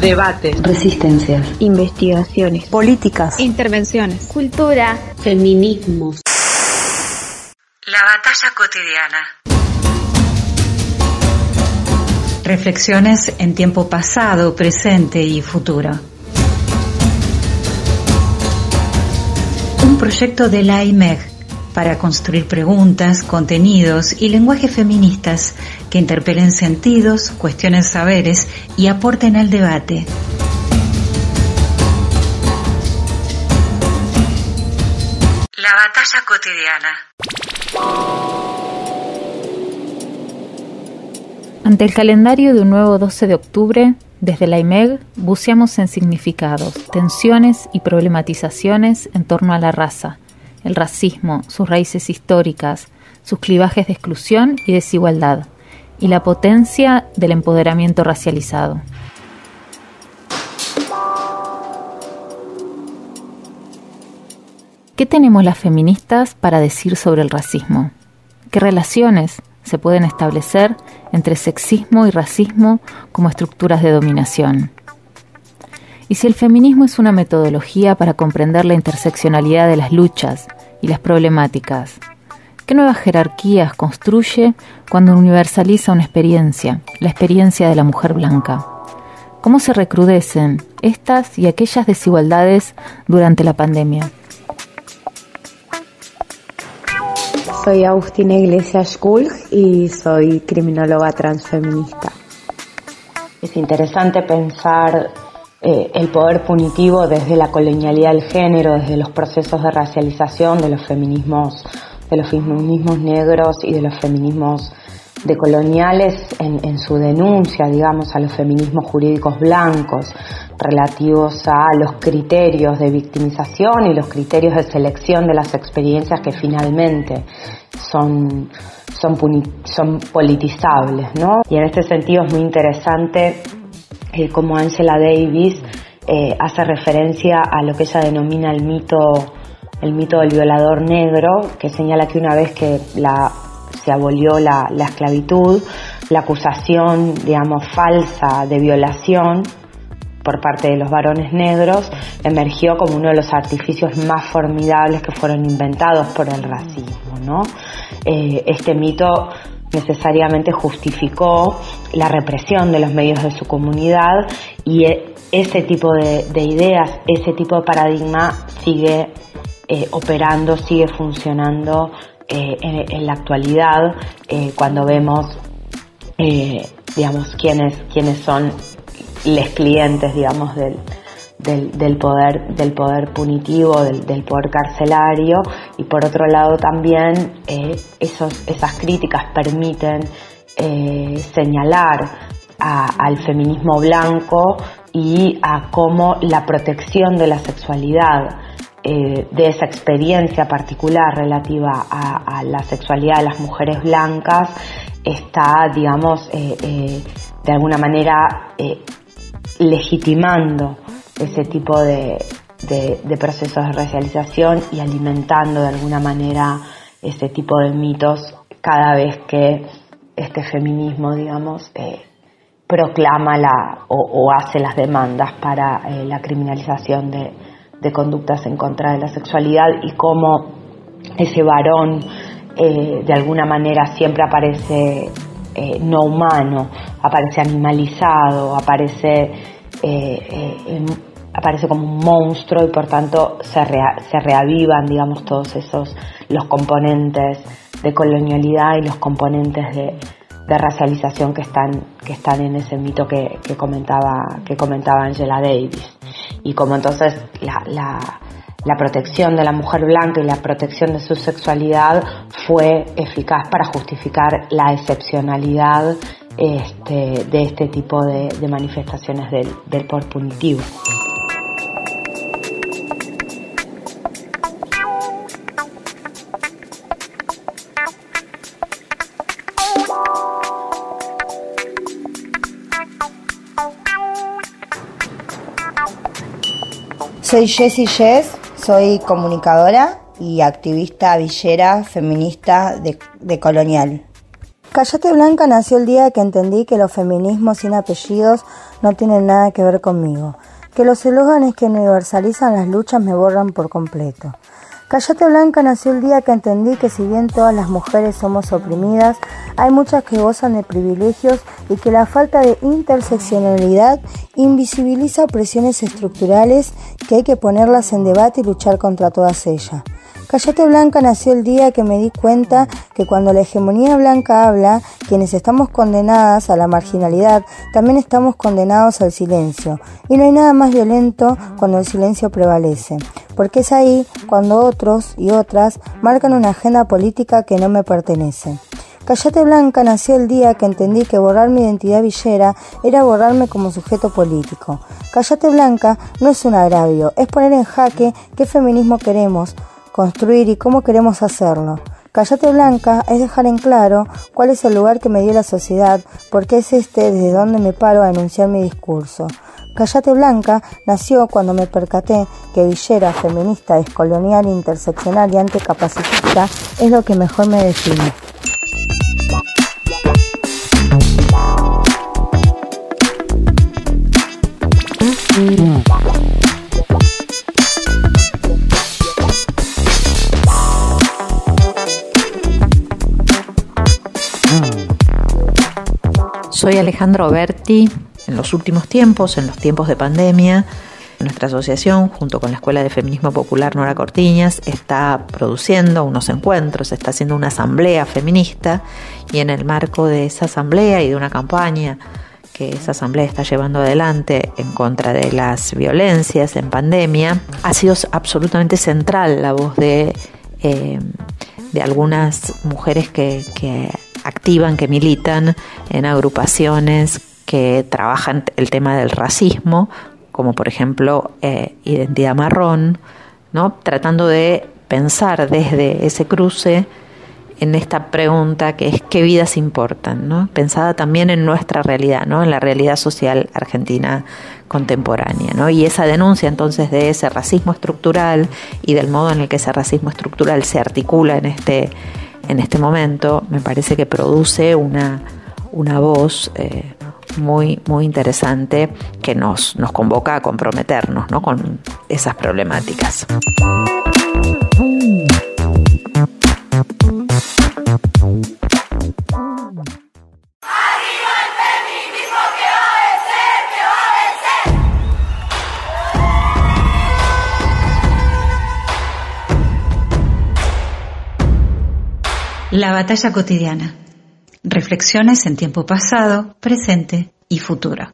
debates, resistencias, investigaciones, políticas, intervenciones, cultura, feminismos. La batalla cotidiana. Reflexiones en tiempo pasado, presente y futuro. Un proyecto de la IMEG para construir preguntas, contenidos y lenguajes feministas que interpelen sentidos, cuestionen saberes y aporten al debate. La batalla cotidiana. Ante el calendario de un nuevo 12 de octubre, desde la IMEG buceamos en significados, tensiones y problematizaciones en torno a la raza, el racismo, sus raíces históricas, sus clivajes de exclusión y desigualdad, y la potencia del empoderamiento racializado. ¿Qué tenemos las feministas para decir sobre el racismo? ¿Qué relaciones se pueden establecer entre sexismo y racismo como estructuras de dominación? Y si el feminismo es una metodología para comprender la interseccionalidad de las luchas y las problemáticas, ¿qué nuevas jerarquías construye cuando universaliza una experiencia, la experiencia de la mujer blanca? ¿Cómo se recrudecen estas y aquellas desigualdades durante la pandemia? Soy Agustina Iglesias Kulj y soy criminóloga transfeminista. Es interesante pensar eh, el poder punitivo desde la colonialidad del género, desde los procesos de racialización de los feminismos, de los feminismos negros y de los feminismos decoloniales en, en su denuncia, digamos, a los feminismos jurídicos blancos relativos a los criterios de victimización y los criterios de selección de las experiencias que finalmente son, son, son politizables, ¿no? Y en este sentido es muy interesante eh, como Angela Davis eh, hace referencia a lo que ella denomina el mito, el mito del violador negro, que señala que una vez que la, se abolió la, la esclavitud, la acusación, digamos, falsa de violación por parte de los varones negros emergió como uno de los artificios más formidables que fueron inventados por el racismo, ¿no? Eh, este mito necesariamente justificó la represión de los medios de su comunidad y e, ese tipo de, ideas, ese tipo de paradigma sigue eh, operando, sigue funcionando eh, en, la actualidad eh, cuando vemos, digamos, quiénes, quiénes son los clientes, digamos, del, del, poder, del poder punitivo, del, poder carcelario. Y por otro lado también eh, esos, esas críticas permiten eh, señalar al feminismo blanco y a cómo la protección de la sexualidad eh, de esa experiencia particular relativa a, la sexualidad de las mujeres blancas está, digamos, de alguna manera legitimando ese tipo de, procesos de racialización y alimentando de alguna manera ese tipo de mitos cada vez que este feminismo, digamos, eh, proclama la, o, hace las demandas para eh, la criminalización de, conductas en contra de la sexualidad y cómo ese varón eh, de alguna manera siempre aparece no humano, aparece animalizado, aparece aparece como un monstruo y por tanto se, reavivan, digamos, todos esos, los componentes de colonialidad y los componentes de, racialización que están, que están en ese mito que, comentaba, que comentaba Angela Davis. Y como entonces la, protección de la mujer blanca y la protección de su sexualidad fue eficaz para justificar la excepcionalidad este, de este tipo de, manifestaciones del, del punitivo. Soy Jessie Jess, soy comunicadora y activista villera feminista de, Colonial. Callate Blanca nació el día que entendí que los feminismos sin apellidos no tienen nada que ver conmigo, que los eslóganes que universalizan las luchas me borran por completo. Callate Blanca nació el día que entendí que si bien todas las mujeres somos oprimidas, hay muchas que gozan de privilegios y que la falta de interseccionalidad invisibiliza opresiones estructurales que hay que ponerlas en debate y luchar contra todas ellas. Callate Blanca nació el día que me di cuenta que cuando la hegemonía blanca habla, quienes estamos condenadas a la marginalidad, también estamos condenados al silencio. Y no hay nada más violento cuando el silencio prevalece, porque es ahí cuando otros y otras marcan una agenda política que no me pertenece. Callate Blanca nació el día que entendí que borrar mi identidad villera era borrarme como sujeto político. Callate Blanca no es un agravio, es poner en jaque qué feminismo queremos, construir y cómo queremos hacerlo. Callate Blanca es dejar en claro cuál es el lugar que me dio la sociedad, porque es este desde donde me paro a enunciar mi discurso. Callate Blanca nació cuando me percaté que villera, feminista, descolonial, interseccional y anticapacitista es lo que mejor me define. Soy Alejandro Berti. En los últimos tiempos, en los tiempos de pandemia, nuestra asociación, junto con la Escuela de Feminismo Popular Nora Cortiñas, está produciendo unos encuentros, está haciendo una asamblea feminista y en el marco de esa asamblea y de una campaña que esa asamblea está llevando adelante en contra de las violencias en pandemia, ha sido absolutamente central la voz de, eh, de algunas mujeres que, que activan, que militan en agrupaciones que trabajan el tema del racismo, como por ejemplo eh, Identidad Marrón, ¿no? tratando de pensar desde ese cruce en esta pregunta que es qué vidas importan, ¿no? pensada también en nuestra realidad, ¿no? en la realidad social argentina contemporánea. ¿no? Y esa denuncia entonces de ese racismo estructural y del modo en el que ese racismo estructural se articula en este en este momento me parece que produce una, una voz eh, muy, muy interesante que nos, nos convoca a comprometernos ¿no? con esas problemáticas. La batalla cotidiana. Reflexiones en tiempo pasado, presente y futuro.